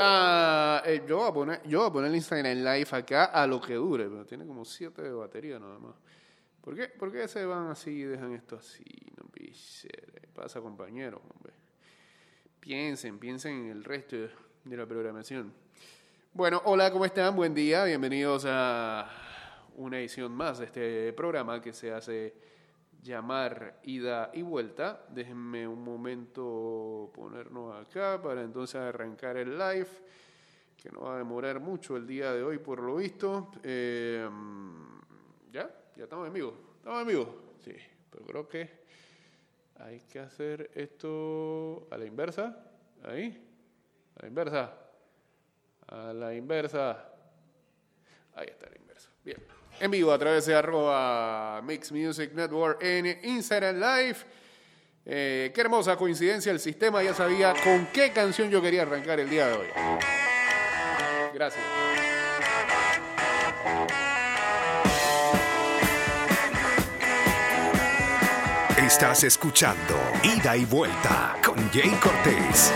Ah, eh, yo, voy a poner, yo voy a poner el Instagram Live acá a lo que dure, pero tiene como 7 de batería nada más. ¿Por qué, ¿Por qué se van así y dejan esto así? No pasa, compañeros, hombre. Piensen, piensen en el resto de la programación. Bueno, hola, ¿cómo están? Buen día, bienvenidos a una edición más de este programa que se hace llamar ida y vuelta. Déjenme un momento ponernos acá para entonces arrancar el live, que no va a demorar mucho el día de hoy por lo visto. Eh, ¿Ya? ¿Ya estamos en vivo? ¿Estamos en vivo? Sí, pero creo que hay que hacer esto a la inversa. Ahí. A la inversa. A la inversa. Ahí está la inversa. Bien en vivo a través de arroba Mix Music Network en Instagram Live. Eh, qué hermosa coincidencia, el sistema ya sabía con qué canción yo quería arrancar el día de hoy. Gracias. Estás escuchando Ida y Vuelta con Jay Cortés.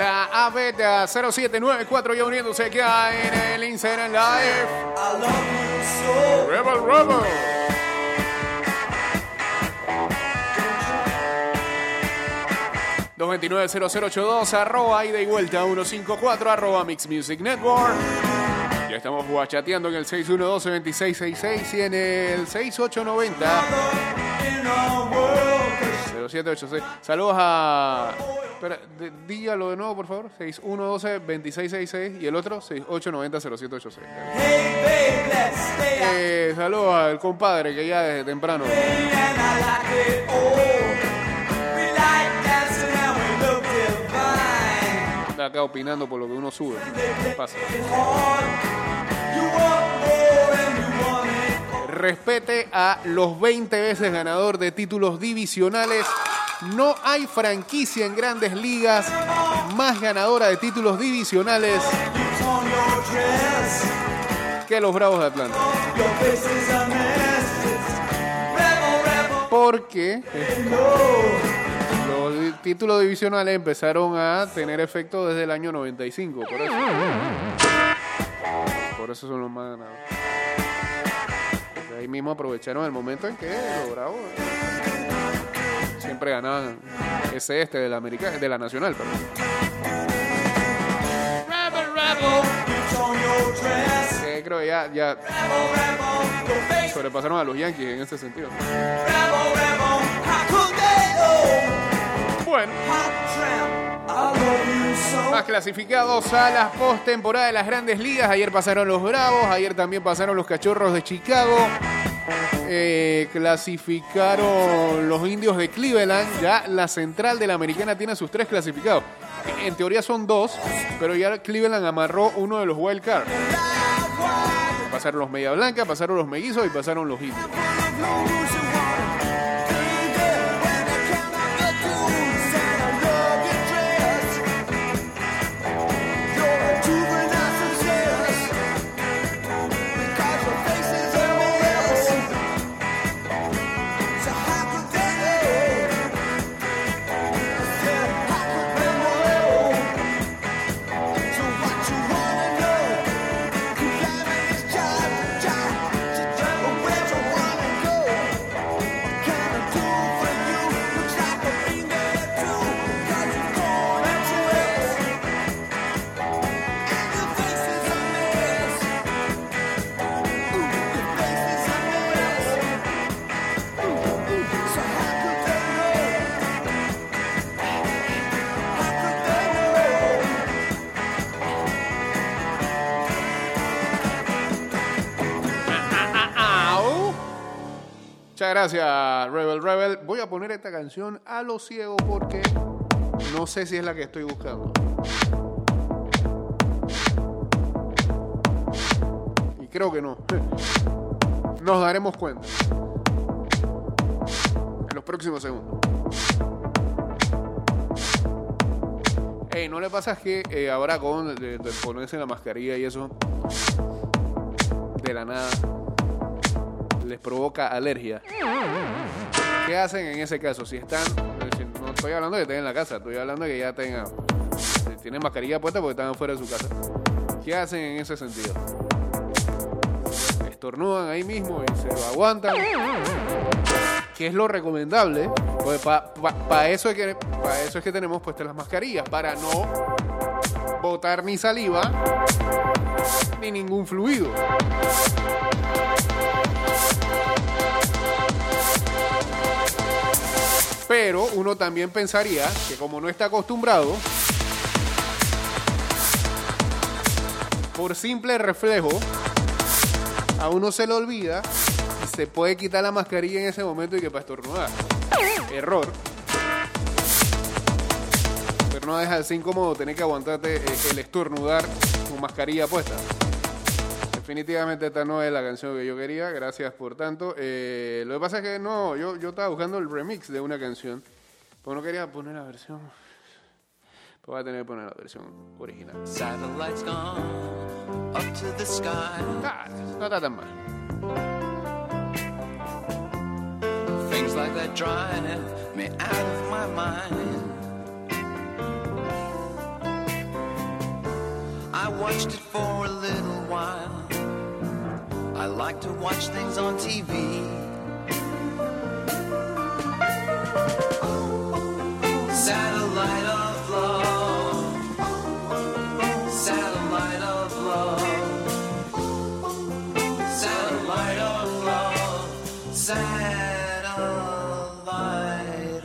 A 0794 ya uniéndose aquí en el Instagram Live. Rebel Rebel. ...229-0082... ...arroba ida y vuelta... ...154... ...arroba Mix Music Network... ...ya estamos guachateando en el 612-2666... ...y en el 6890... ...0786... ...saludos a... Espera, dígalo de nuevo, por favor. 6112-2666 y el otro 6890-0786. Eh, saludos al compadre que ya desde temprano. Está acá opinando por lo que uno sube. Pasa. Respete a los 20 veces ganador de títulos divisionales no hay franquicia en grandes ligas más ganadora de títulos divisionales que los Bravos de Atlanta. Porque los títulos divisionales empezaron a tener efecto desde el año 95. Por eso, por eso son los más ganados. Ahí mismo aprovecharon el momento en que los Bravos siempre ganaban ese este de la, de la nacional. Perdón. Eh, creo que ya, ya sobrepasaron a los Yankees en ese sentido. Bueno. Más clasificados a las postemporada de las grandes ligas. Ayer pasaron los Bravos, ayer también pasaron los Cachorros de Chicago. Eh, clasificaron los indios de Cleveland. Ya la central de la americana tiene sus tres clasificados. En teoría son dos, pero ya Cleveland amarró uno de los wild cards. Pasaron los media blanca, pasaron los mellizos y pasaron los indios. Gracias, Rebel Rebel. Voy a poner esta canción a lo ciego porque no sé si es la que estoy buscando. Y creo que no. Nos daremos cuenta. En los próximos segundos. Ey, ¿no le pasa que eh, ahora con de ponerse la mascarilla y eso, de la nada, les provoca alergia? ¿Qué hacen en ese caso? Si están, no estoy hablando de que estén en la casa, estoy hablando de que ya tengan, tienen mascarilla puesta porque están fuera de su casa. ¿Qué hacen en ese sentido? Estornudan ahí mismo y se lo aguantan. ¿Qué es lo recomendable? Pues para eso, es que, eso es que tenemos puestas las mascarillas, para no botar ni saliva ni ningún fluido. Pero uno también pensaría que como no está acostumbrado, por simple reflejo, a uno se le olvida y se puede quitar la mascarilla en ese momento y que para estornudar. Error. Pero no deja de ser incómodo tener que aguantarte eh, el estornudar con mascarilla puesta. Definitivamente esta no es la canción que yo quería, gracias por tanto. Eh, lo que pasa es que no, yo, yo estaba buscando el remix de una canción, pero no quería poner la versión. Pues voy a tener que poner la versión original. Satellites gone up to the sky. Ah, no está tan mal. Things like that drive me out of my mind. I watched it for a little while. I like to watch things on TV. Satellite of love. Satellite of love. Satellite of love. Satellite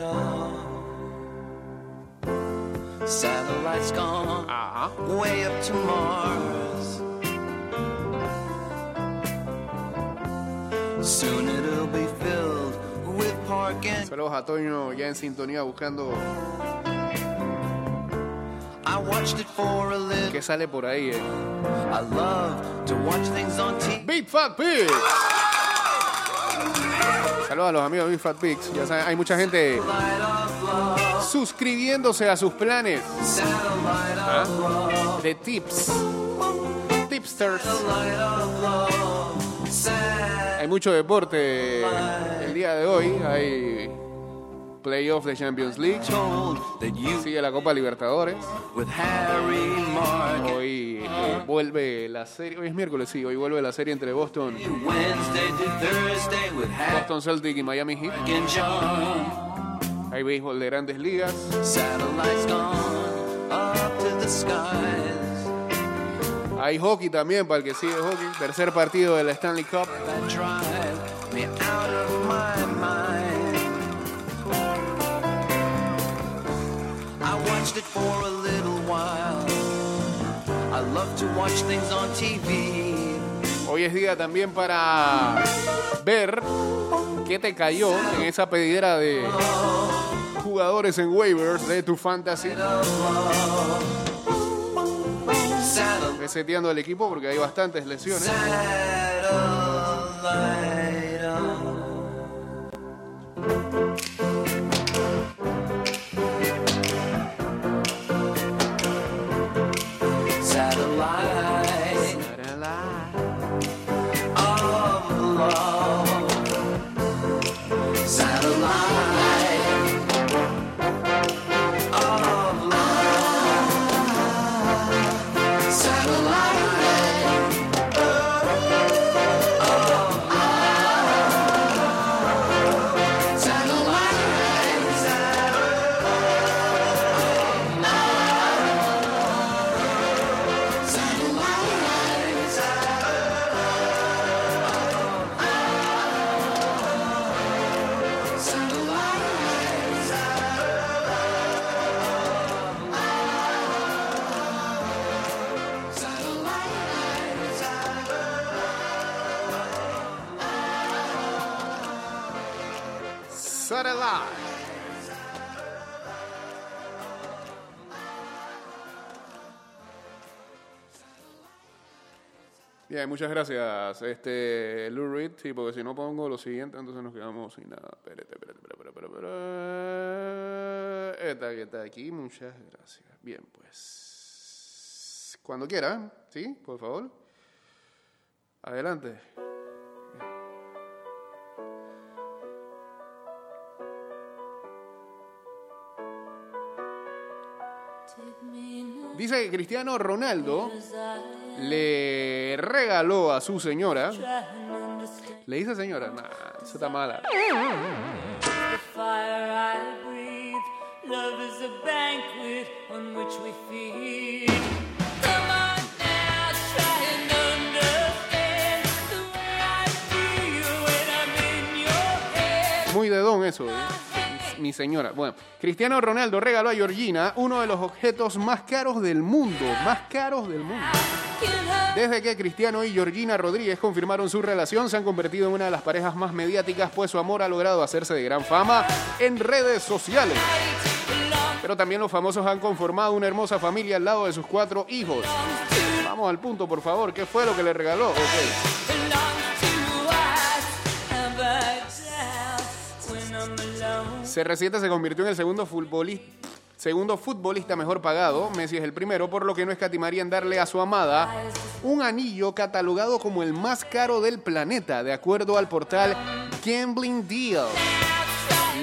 of. Satellite's gone Ajá. way up to Mars. Saludos a Toño ya en sintonía buscando I watched it for a little. qué sale por ahí. eh. I love to watch things on TV. Big Fat Pigs. Saludos a los amigos de Big Fat Pigs. Ya saben, hay mucha gente suscribiéndose a sus planes ¿ah? de tips. Tipsters. Hay mucho deporte el día de hoy. Hay playoff de Champions League. Sigue la Copa Libertadores. Hoy eh, vuelve la serie. Hoy es miércoles, sí. Hoy vuelve la serie entre Boston, Boston Celtic y Miami Heat. Hay béisbol de grandes ligas. Hay hockey también para el que sigue hockey. Tercer partido de la Stanley Cup. Watched it for a little while. I love to watch things on TV. Hoy es día también para ver qué te cayó en esa pedidera de jugadores en waivers de tu fantasy. Reseteando el equipo porque hay bastantes lesiones. Muchas gracias, este, Lou Reed, sí, porque si no pongo lo siguiente, entonces nos quedamos sin nada. Espérate, espérate, espérate, espérate. Esta que está aquí, muchas gracias. Bien, pues, cuando quiera, ¿sí? Por favor. Adelante. Dice Cristiano Ronaldo le regaló a su señora. Le dice señora, nah, eso está mala. Muy de don eso, ¿eh? mi señora. Bueno, Cristiano Ronaldo regaló a Georgina uno de los objetos más caros del mundo, más caros del mundo. Desde que Cristiano y Georgina Rodríguez confirmaron su relación, se han convertido en una de las parejas más mediáticas, pues su amor ha logrado hacerse de gran fama en redes sociales. Pero también los famosos han conformado una hermosa familia al lado de sus cuatro hijos. Vamos al punto, por favor. ¿Qué fue lo que le regaló? Ok. CR7 se convirtió en el segundo futbolista, segundo futbolista mejor pagado. Messi es el primero, por lo que no escatimaría en darle a su amada un anillo catalogado como el más caro del planeta, de acuerdo al portal Gambling Deal.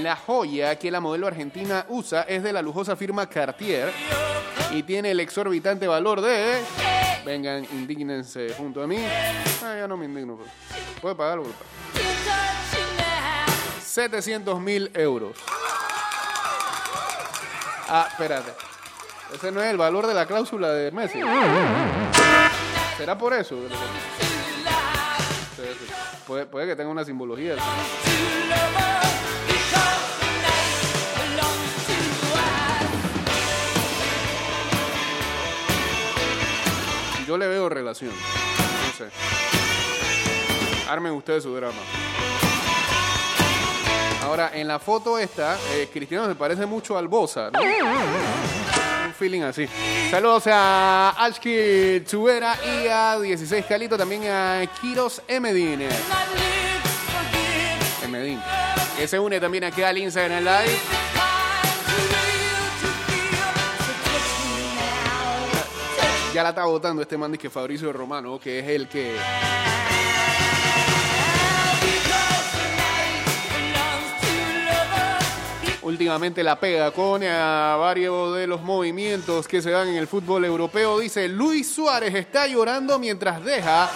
La joya que la modelo argentina usa es de la lujosa firma Cartier y tiene el exorbitante valor de... Vengan, indígnense junto a mí. Ah, ya no me indigno. pues. Puede pagarlo. puede pagar. 700 mil euros. Ah, espérate. Ese no es el valor de la cláusula de Messi. ¿Será por eso? Puede, puede que tenga una simbología. Yo le veo relación. No sé. Armen ustedes su drama. Ahora, en la foto esta, eh, Cristiano se parece mucho al Bosa, ¿no? Un feeling así. Saludos a Ashki Chubera y a 16 Calito, también a Kiros Emedine. Emedine. Que se une también aquí al Instagram Live. Ya la está votando este man que Fabricio Romano, que es el que últimamente la pega con eh, varios de los movimientos que se dan en el fútbol europeo. Dice, Luis Suárez está llorando mientras deja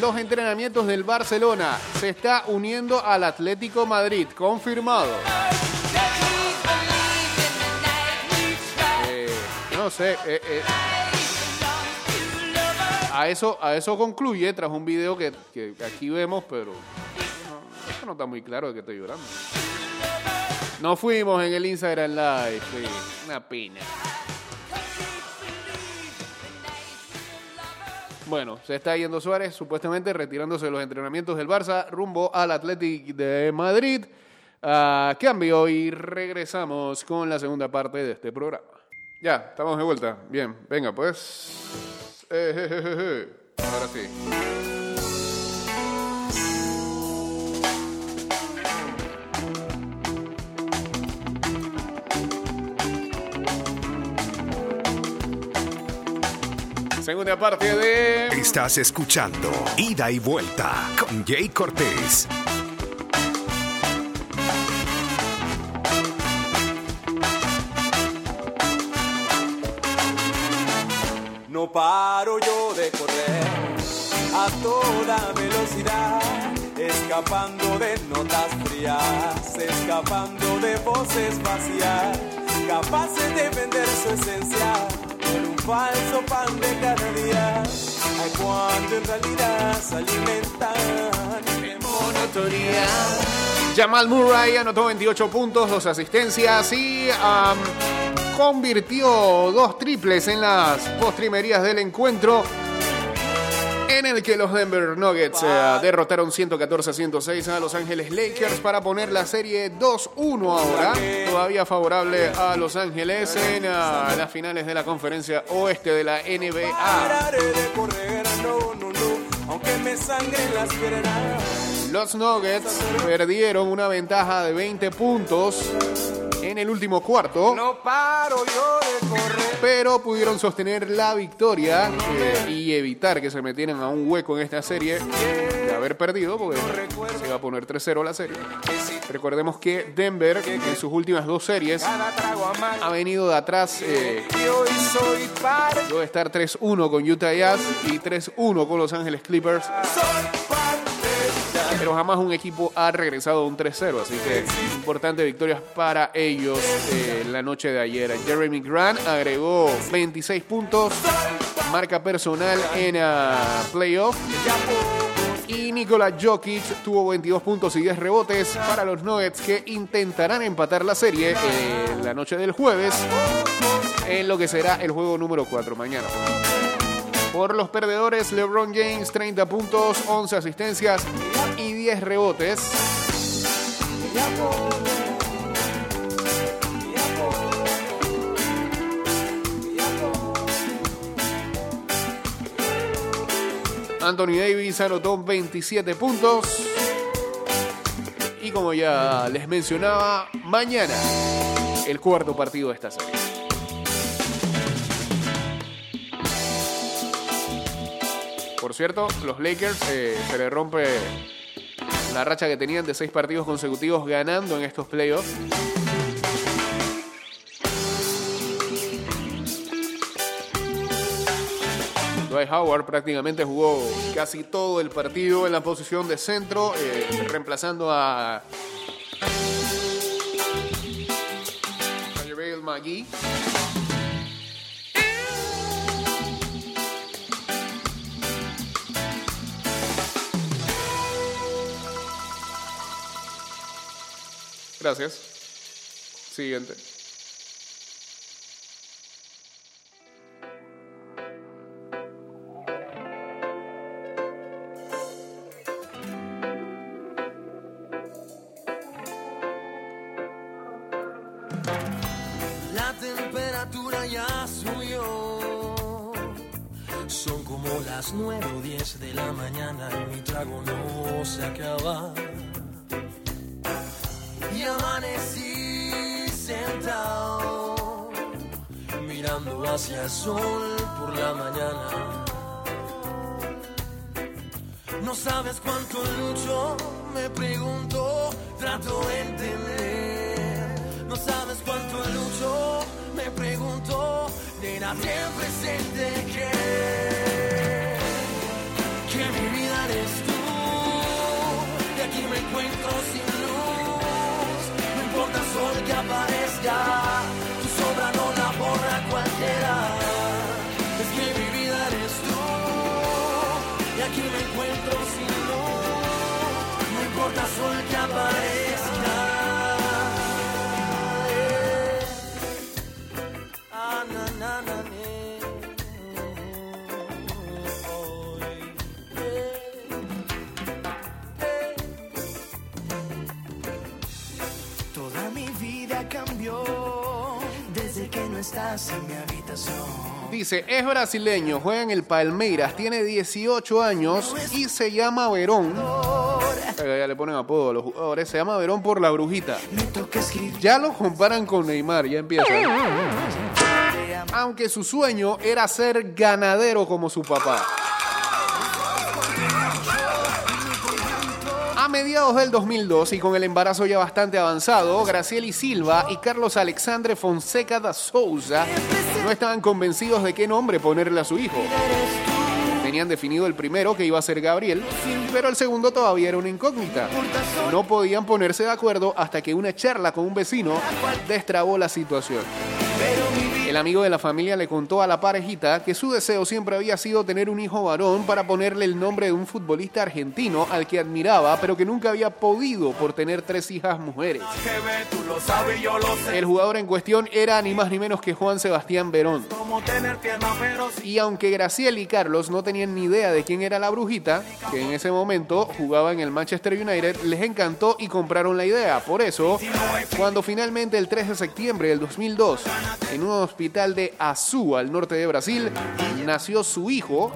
los entrenamientos del Barcelona. Se está uniendo al Atlético Madrid, confirmado. Eh, no sé, eh, eh, a, eso, a eso concluye tras un video que, que aquí vemos, pero eso no está muy claro de que estoy llorando. Nos fuimos en el Instagram Live, sí, una pena. Bueno, se está yendo Suárez, supuestamente retirándose de los entrenamientos del Barça rumbo al Athletic de Madrid. Cambio y regresamos con la segunda parte de este programa. Ya, estamos de vuelta. Bien, venga pues. Eh. Ahora sí. Segunda parte de... Estás escuchando Ida y Vuelta con Jay Cortés. No paro yo de correr a toda velocidad, escapando de notas frías, escapando de voces vacías, capaces de vender su esencia falso pan de cada día. Ay, cuando en realidad se alimentan de monotonía. Jamal Murray anotó 28 puntos, dos asistencias y am, convirtió dos triples en las postrimerías del encuentro en el que los Denver Nuggets eh, derrotaron 114 a 106 a Los Ángeles Lakers para poner la serie 2-1 ahora, todavía favorable a Los Ángeles en ah, las finales de la conferencia oeste de la NBA. Los Nuggets perdieron una ventaja de 20 puntos en el último cuarto. No paro yo de correr. pero pudieron sostener la victoria eh, y evitar que se metieran a un hueco en esta serie de haber perdido, porque se iba a poner 3-0 la serie. Recordemos que Denver en sus últimas dos series ha venido de atrás, eh, luego de estar 3-1 con Utah Jazz y 3-1 con Los Ángeles Clippers. Pero jamás un equipo ha regresado a un 3-0, así que importante victorias para ellos eh, la noche de ayer. Jeremy Grant agregó 26 puntos, marca personal en ah, playoff. Y Nikola Jokic tuvo 22 puntos y 10 rebotes para los Nuggets que intentarán empatar la serie eh, la noche del jueves en lo que será el juego número 4 mañana. Por los perdedores, LeBron James 30 puntos, 11 asistencias y 10 rebotes. Anthony Davis anotó 27 puntos. Y como ya les mencionaba, mañana el cuarto partido de esta serie. Por cierto, los Lakers eh, se le rompe la racha que tenían de seis partidos consecutivos ganando en estos playoffs. Dwight Howard prácticamente jugó casi todo el partido en la posición de centro, eh, reemplazando a JaVale McGee. Gracias. Siguiente. La temperatura ya subió. Son como las nueve o diez de la mañana y mi trago no se acaba. Hacia el sol por la mañana. No sabes cuánto lucho, me pregunto, trato de entender. No sabes cuánto lucho, me pregunto, nena, ten presente que, que mi vida eres tú. Y aquí me encuentro sin luz, no importa sol que aparezca, tu sombra no la borra aquí me encuentro sin luz, no importa sol que aparezca. Eh. Ah, na. Toda mi vida cambió desde que no estás en mi habitación. Dice, es brasileño, juega en el Palmeiras, tiene 18 años y se llama Verón. Ya le ponen apodo a los jugadores, se llama Verón por la brujita. Ya lo comparan con Neymar, ya empieza. Aunque su sueño era ser ganadero como su papá. A mediados del 2002 y con el embarazo ya bastante avanzado, Gracieli Silva y Carlos Alexandre Fonseca da Souza no estaban convencidos de qué nombre ponerle a su hijo. Tenían definido el primero, que iba a ser Gabriel, pero el segundo todavía era una incógnita. No podían ponerse de acuerdo hasta que una charla con un vecino destrabó la situación. El amigo de la familia le contó a la parejita que su deseo siempre había sido tener un hijo varón para ponerle el nombre de un futbolista argentino al que admiraba, pero que nunca había podido por tener tres hijas mujeres. El jugador en cuestión era ni más ni menos que Juan Sebastián Verón. Y aunque Graciel y Carlos no tenían ni idea de quién era la brujita, que en ese momento jugaba en el Manchester United, les encantó y compraron la idea. Por eso, cuando finalmente el 3 de septiembre del 2002, en un hospital de Azul, al norte de Brasil, nació su hijo,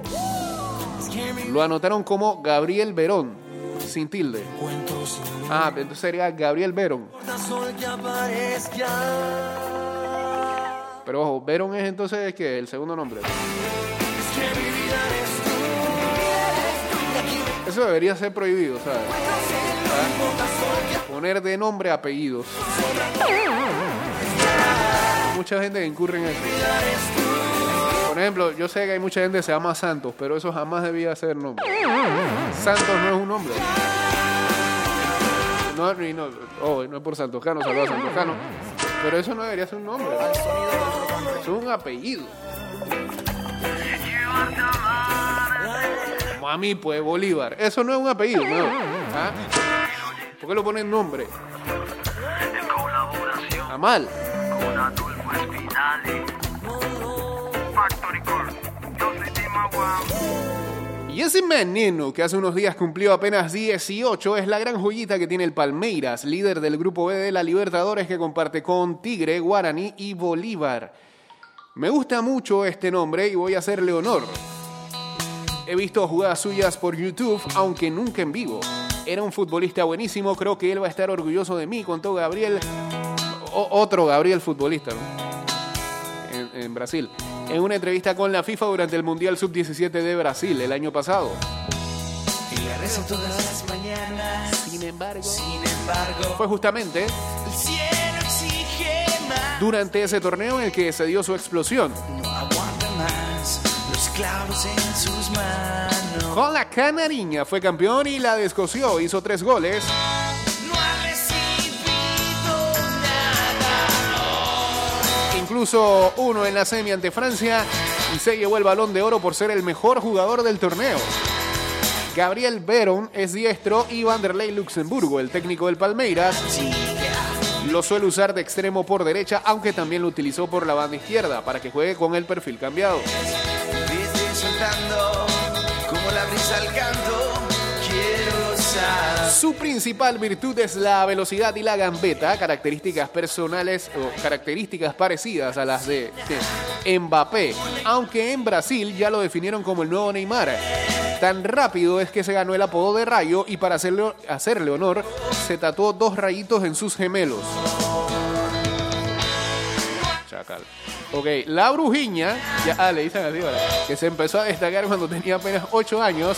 lo anotaron como Gabriel Verón, sin tilde. Ah, entonces sería Gabriel Verón. Pero ojo, Verón es entonces que el segundo nombre. Eso debería ser prohibido, ¿sabes? Poner de nombre apellidos. Mucha gente que incurre en eso. Por ejemplo, yo sé que hay mucha gente que se llama Santos, pero eso jamás debía ser nombre. Santos no es un nombre. No, no, oh, no es por Santoscano, saludos a Santoscano. Pero eso no debería ser un nombre. Es un apellido. Como a mí, pues, Bolívar. Eso no es un apellido, no. ¿Ah? ¿Por qué lo ponen nombre? Está mal. Y ese menino que hace unos días cumplió apenas 18 es la gran joyita que tiene el Palmeiras, líder del grupo B de la Libertadores que comparte con Tigre, Guaraní y Bolívar. Me gusta mucho este nombre y voy a hacerle honor. He visto jugadas suyas por YouTube, aunque nunca en vivo. Era un futbolista buenísimo, creo que él va a estar orgulloso de mí, contó Gabriel, otro Gabriel futbolista, ¿no? En, Brasil, en una entrevista con la FIFA durante el Mundial Sub-17 de Brasil el año pasado. Y le rezo todas las mañanas. Sin embargo, Sin embargo, fue justamente el cielo exige más. durante ese torneo en el que se dio su explosión. No aguanta más los clavos en sus manos. Con la canariña fue campeón y la descoció, hizo tres goles. Incluso uno en la semi ante Francia y se llevó el balón de oro por ser el mejor jugador del torneo. Gabriel Veron es diestro y Vanderlei Luxemburgo, el técnico del Palmeiras, lo suele usar de extremo por derecha, aunque también lo utilizó por la banda izquierda para que juegue con el perfil cambiado. Su principal virtud es la velocidad y la gambeta, características personales o características parecidas a las de Mbappé, aunque en Brasil ya lo definieron como el nuevo Neymar. Tan rápido es que se ganó el apodo de Rayo y para hacerle, hacerle honor se tatuó dos rayitos en sus gemelos. Chacal. Ok, la brujiña, ya ah, le dicen así que se empezó a destacar cuando tenía apenas 8 años,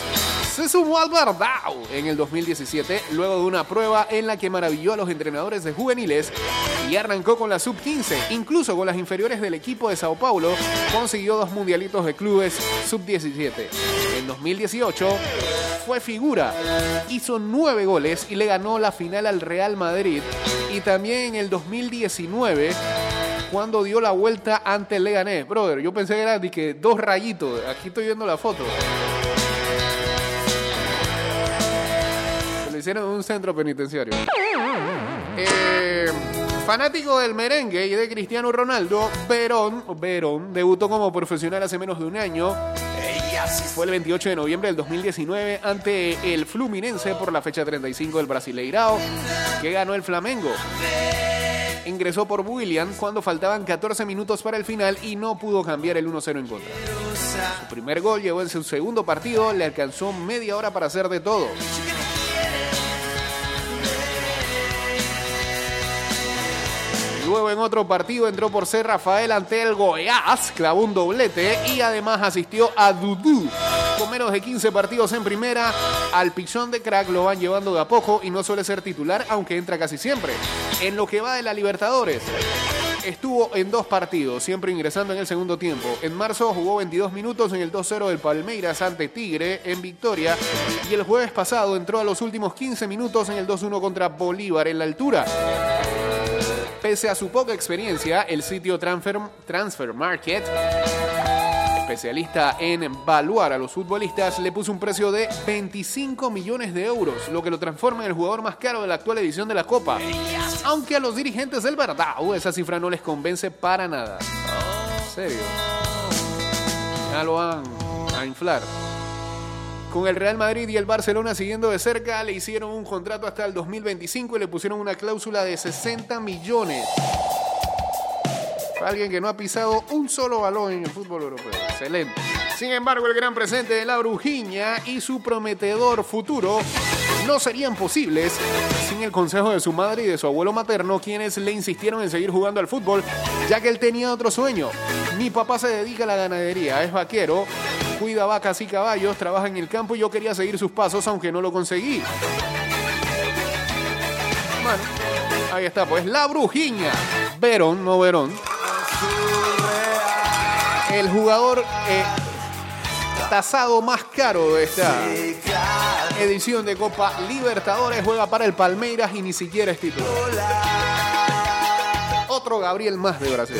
se sumó al Bardao en el 2017, luego de una prueba en la que maravilló a los entrenadores de juveniles y arrancó con la sub-15, incluso con las inferiores del equipo de Sao Paulo, consiguió dos mundialitos de clubes sub-17. En 2018 fue figura, hizo nueve goles y le ganó la final al Real Madrid. Y también en el 2019 cuando dio la vuelta ante el Leganés. Brother, yo pensé que era de que dos rayitos. Aquí estoy viendo la foto. Se lo hicieron en un centro penitenciario. Eh, fanático del merengue y de Cristiano Ronaldo, Verón, Verón debutó como profesional hace menos de un año. Fue el 28 de noviembre del 2019 ante el Fluminense por la fecha 35 del Brasileirao, que ganó el Flamengo. Ingresó por William cuando faltaban 14 minutos para el final y no pudo cambiar el 1-0 en contra. Su primer gol llegó en su segundo partido, le alcanzó media hora para hacer de todo. Luego en otro partido entró por ser Rafael ante el Goiás, clavó un doblete y además asistió a Dudú. Con menos de 15 partidos en primera, al pichón de crack lo van llevando de a poco y no suele ser titular, aunque entra casi siempre. En lo que va de la Libertadores, estuvo en dos partidos, siempre ingresando en el segundo tiempo. En marzo jugó 22 minutos en el 2-0 del Palmeiras ante Tigre en victoria y el jueves pasado entró a los últimos 15 minutos en el 2-1 contra Bolívar en la altura. Pese a su poca experiencia, el sitio Transfer, Transfer Market, especialista en evaluar a los futbolistas, le puso un precio de 25 millones de euros, lo que lo transforma en el jugador más caro de la actual edición de la Copa. Aunque a los dirigentes del Verdao esa cifra no les convence para nada. En serio. Ya lo van a inflar. Con el Real Madrid y el Barcelona siguiendo de cerca, le hicieron un contrato hasta el 2025 y le pusieron una cláusula de 60 millones. Alguien que no ha pisado un solo balón en el fútbol europeo. Excelente. Sin embargo, el gran presente de la Brujiña y su prometedor futuro no serían posibles sin el consejo de su madre y de su abuelo materno, quienes le insistieron en seguir jugando al fútbol, ya que él tenía otro sueño. Mi papá se dedica a la ganadería, es vaquero, cuida vacas y caballos, trabaja en el campo y yo quería seguir sus pasos, aunque no lo conseguí. Bueno, ahí está, pues la Brujiña. Verón, no Verón. El jugador eh, tasado más caro de esta edición de Copa Libertadores juega para el Palmeiras y ni siquiera es titular. Otro Gabriel más de Brasil.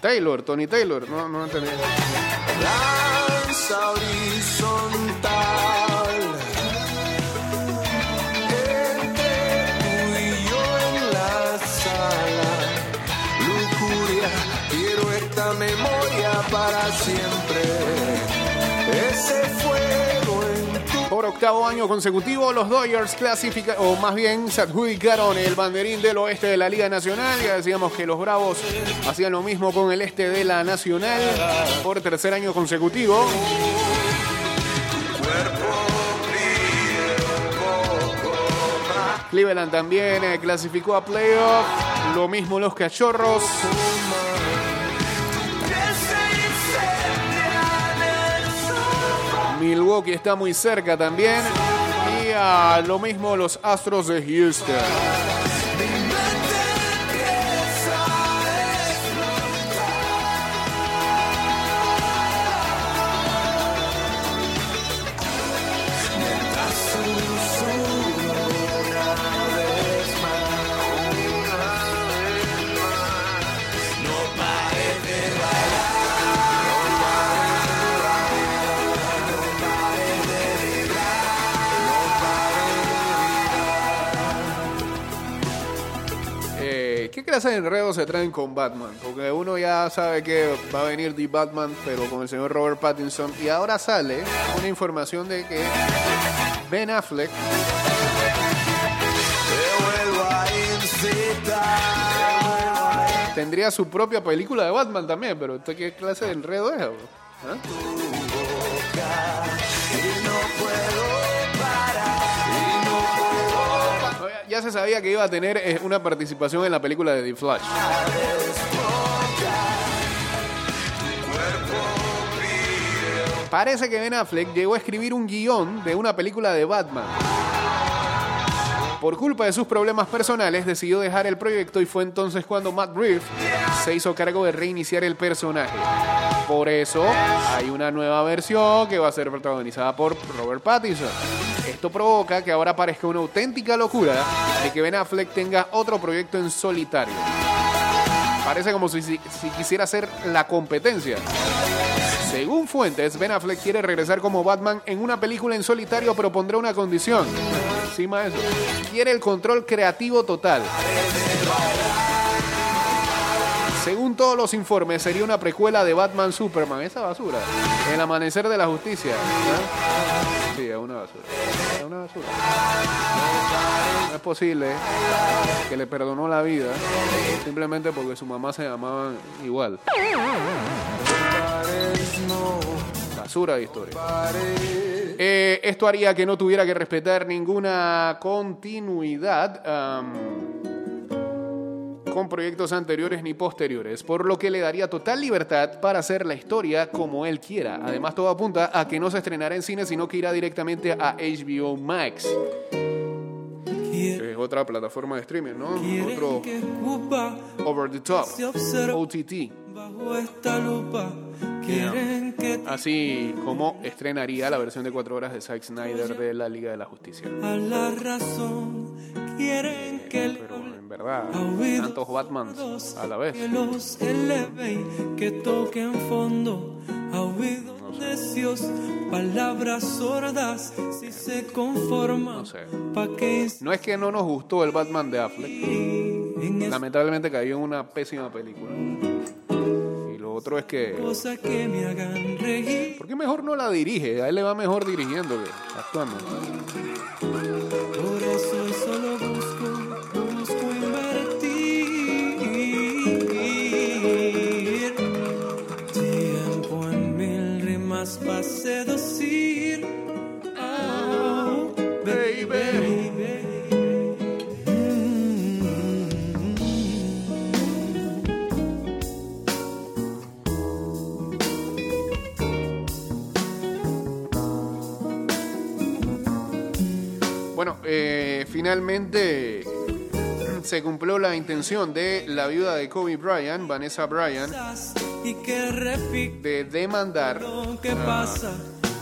Taylor, Tony Taylor, no, no entendí. lanza horizontal memoria para siempre. Ese fuego en tu Por octavo año consecutivo, los Dodgers clasificaron, o más bien se adjudicaron el banderín del oeste de la Liga Nacional. Ya decíamos que los Bravos hacían lo mismo con el este de la Nacional por tercer año consecutivo. Cleveland también eh, clasificó a playoff. Lo mismo los cachorros. Milwaukee está muy cerca también. Y ah, lo mismo los Astros de Houston. Clase de enredos se traen con Batman? Porque uno ya sabe que va a venir The Batman, pero con el señor Robert Pattinson. Y ahora sale una información de que Ben Affleck tendría su propia película de Batman también. Pero ¿esto qué clase de enredo es? bro? Ya- se sabía que iba a tener eh, una participación en la película de The Flash. Parece que Ben Affleck llegó a escribir un guion de una película de Batman. Por culpa de sus problemas personales, decidió dejar el proyecto y fue entonces cuando Matt Reeves se hizo cargo de reiniciar el personaje. Por eso hay una nueva versión que va a ser protagonizada por Robert Pattinson. Esto provoca que ahora parezca una auténtica locura de que Ben Affleck tenga otro proyecto en solitario. Parece como si, si- si quisiera hacer la competencia. Según fuentes, Ben Affleck quiere regresar como Batman en una película en solitario, pero pondrá una condición. Encima eso, quiere el control creativo total. Según todos los informes, sería una precuela de Batman Superman. Esa basura. El amanecer de la justicia. ¿Ah? Sí, es una basura. Es una basura. No es posible que le perdonó la vida simplemente porque su mamá se llamaba igual. Basura de historia. Eh, esto haría que no tuviera que respetar ninguna continuidad con proyectos anteriores ni posteriores, por lo que le daría total libertad para hacer la historia como él quiera. Además, todo apunta a que no se estrenará en cine, sino que irá directamente a HBO Max. que es otra plataforma de streaming, ¿no? Otro over the top, OTT. bajo esta lupa. Quieren que Así como estrenaría la versión de cuatro horas de Zack Snyder de la Liga de la Justicia. a la razón. Quieren que el Pero en verdad, tantos Batmans a la vez. Que los eleven, que toquen fondo a oídos necios, palabras sordas, si se conforman, No sé. No es que no nos gustó el Batman de Affleck, lamentablemente cayó en una pésima película. Otro es que. que. ¿Por qué mejor no la dirige? A él le va mejor dirigiendo que actuando. Finalmente se cumplió la intención de la viuda de Kobe Bryant, Vanessa Bryant, de demandar lo que pasa.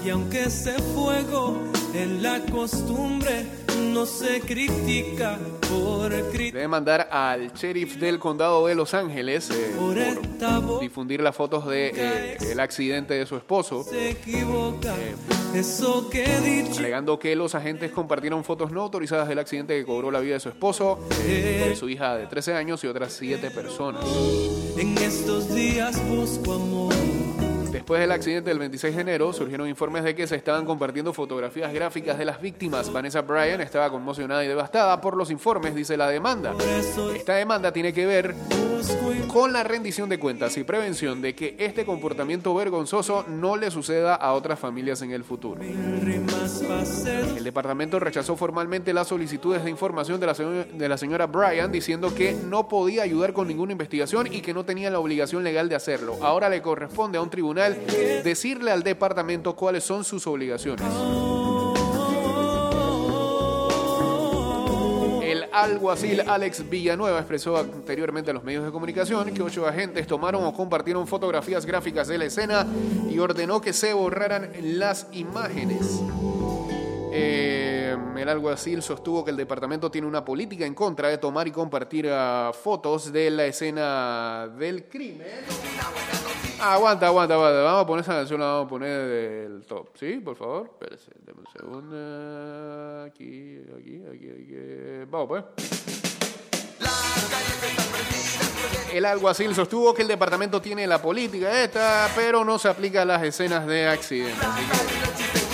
Y aunque ese fuego en la costumbre no se critica por de criticar. demandar al sheriff del condado de Los Ángeles eh, Por difundir las fotos de eh, el accidente de su esposo, se equivoca. Eso que he dicho alegando que los agentes compartieron fotos no autorizadas del accidente que cobró la vida de su esposo, de su hija de 13 años y otras 7 personas. en estos días busco amor. Después del accidente del 26 de enero, surgieron informes de que se estaban compartiendo fotografías gráficas de las víctimas. Vanessa Bryan estaba conmocionada y devastada por los informes, dice la demanda. Esta demanda tiene que ver con la rendición de cuentas y prevención de que este comportamiento vergonzoso no le suceda a otras familias en el futuro. El departamento rechazó formalmente las solicitudes de información de la señora Bryan diciendo que no podía ayudar con ninguna investigación y que no tenía la obligación legal de hacerlo. Ahora le corresponde a un tribunal decirle al departamento cuáles son sus obligaciones. El alguacil Alex Villanueva expresó anteriormente a los medios de comunicación que ocho agentes tomaron o compartieron fotografías gráficas de la escena y ordenó que se borraran las imágenes. Eh, el alguacil sostuvo que el departamento tiene una política en contra de tomar y compartir ah, fotos de la escena del crimen. Aguanta, aguanta, aguanta. Vamos a poner esa canción, la vamos a poner del top. ¿Sí? Por favor. Espérese, deme un segundo. Aquí, aquí, aquí, aquí. Vamos, pues. El alguacil sostuvo que el departamento tiene la política esta, pero no se aplica a las escenas de accidentes.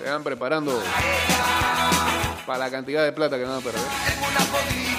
Se van preparando para la cantidad de plata que van a perder.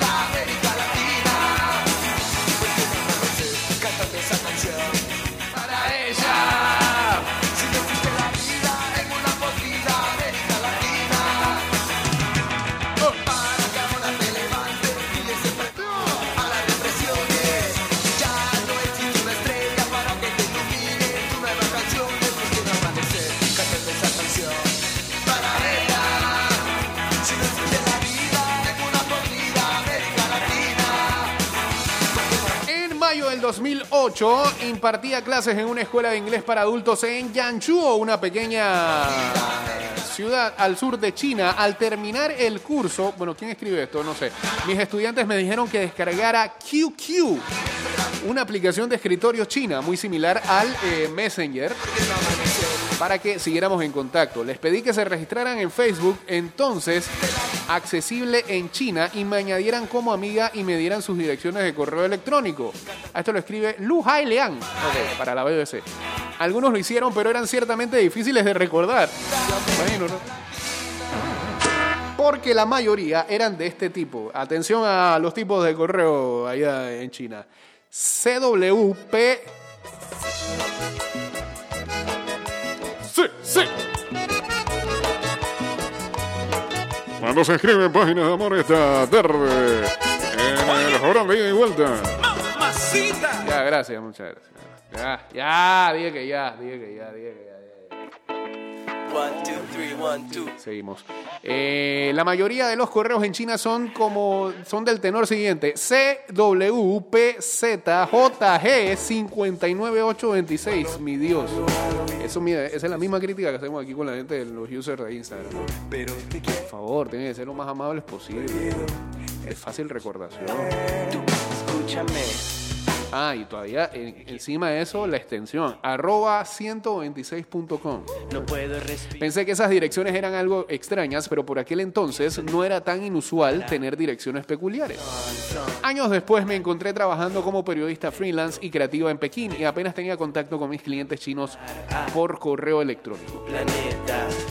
2008 impartía clases en una escuela de inglés para adultos en Yanchuo, una pequeña ciudad al sur de China. Al terminar el curso, bueno, ¿quién escribe esto? No sé. Mis estudiantes me dijeron que descargara QQ, una aplicación de escritorio china muy similar al eh, Messenger para que siguiéramos en contacto. Les pedí que se registraran en Facebook, entonces accesible en China, y me añadieran como amiga y me dieran sus direcciones de correo electrónico. A esto lo escribe Lu Hai Liang, ok, para la BBC. Algunos lo hicieron, pero eran ciertamente difíciles de recordar. Imagino, ¿no? Porque la mayoría eran de este tipo. Atención a los tipos de correo allá en China. CWP Sí. Cuando se escribe en páginas de amor esta tarde en el Jorón de ida y vuelta. Mamacita. Ya, gracias, muchas gracias. Ya, ya, dije que ya, dije que ya, dije que ya. Dije que ya. One, two, three, one, two. Seguimos. Eh, la mayoría de los correos en China son como son del tenor siguiente: CWPZJG 59826. Mi Dios. Eso mira, esa es la misma crítica que hacemos aquí con la gente de los users de Instagram. Pero Por favor, tienen que ser lo más amables posible. Es fácil recordación. escúchame. Ah, y todavía en- encima de eso la extensión arroba 126.com. No puedo respirar. Pensé que esas direcciones eran algo extrañas, pero por aquel entonces no era tan inusual tener direcciones peculiares. Años después me encontré trabajando como periodista freelance y creativa en Pekín y apenas tenía contacto con mis clientes chinos por correo electrónico.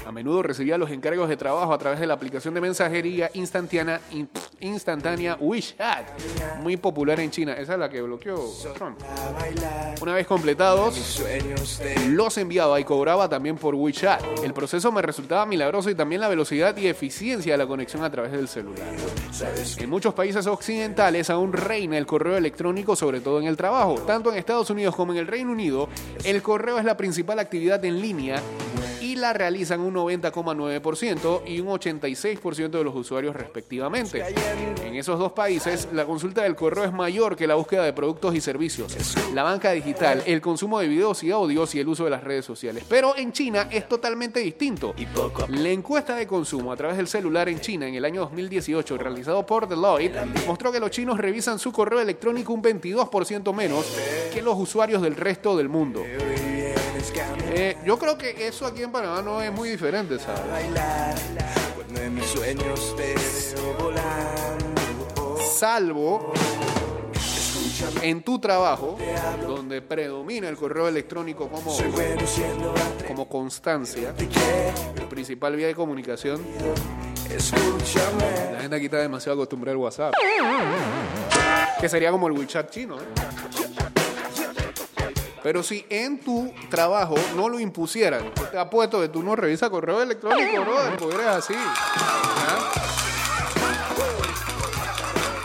A menudo recibía los encargos de trabajo a través de la aplicación de mensajería instantánea, in- instantánea WeChat, muy popular en China. Esa es la que bloqueó Una vez completados, los enviaba y cobraba también por WeChat. El proceso me resultaba milagroso y también la velocidad y eficiencia de la conexión a través del celular. En muchos países occidentales aún reina el correo electrónico, sobre todo en el trabajo. Tanto en Estados Unidos como en el Reino Unido, el correo es la principal actividad en línea y la realizan un 90,9% y un 86% de los usuarios respectivamente. En esos dos países, la consulta del correo es mayor que la búsqueda de productos y servicios, la banca digital, el consumo de videos y audios y el uso de las redes sociales. Pero en China es totalmente distinto. La encuesta de consumo a través del celular en China en el año 2018, realizado por Deloitte, mostró que los chinos revisan su correo electrónico un 22% menos que los usuarios del resto del mundo. Eh, yo creo que eso aquí en Panamá no es muy diferente, ¿sabes? Salvo en tu trabajo, donde predomina el correo electrónico como, como constancia, principal vía de comunicación. La gente aquí está demasiado acostumbrada al WhatsApp. Que sería como el WeChat chino. ¿eh? Pero si en tu trabajo no lo impusieran, te apuesto que tú no revisas correo electrónico, brother, porque eres así. ¿ah?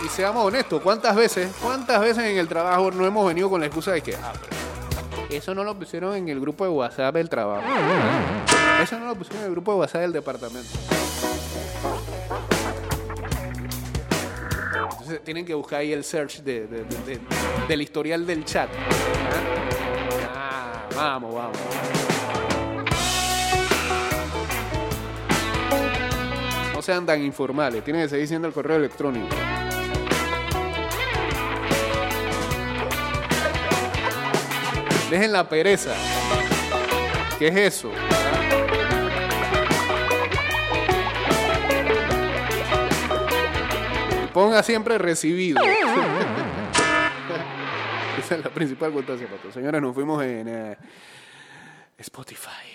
Y seamos honestos, ¿cuántas veces, cuántas veces en el trabajo no hemos venido con la excusa de que, ah, eso no lo pusieron en el grupo de WhatsApp del trabajo? Eso no lo pusieron en el grupo de WhatsApp del departamento. Entonces tienen que buscar ahí el search de- del historial del chat. ¿Ah? Vamos, vamos. No sean tan informales, tienen que seguir siendo el correo electrónico. Dejen la pereza. ¿Qué es eso? Ponga siempre recibido. Es la principal constancia, Pato. Señores, nos fuimos en eh, Spotify.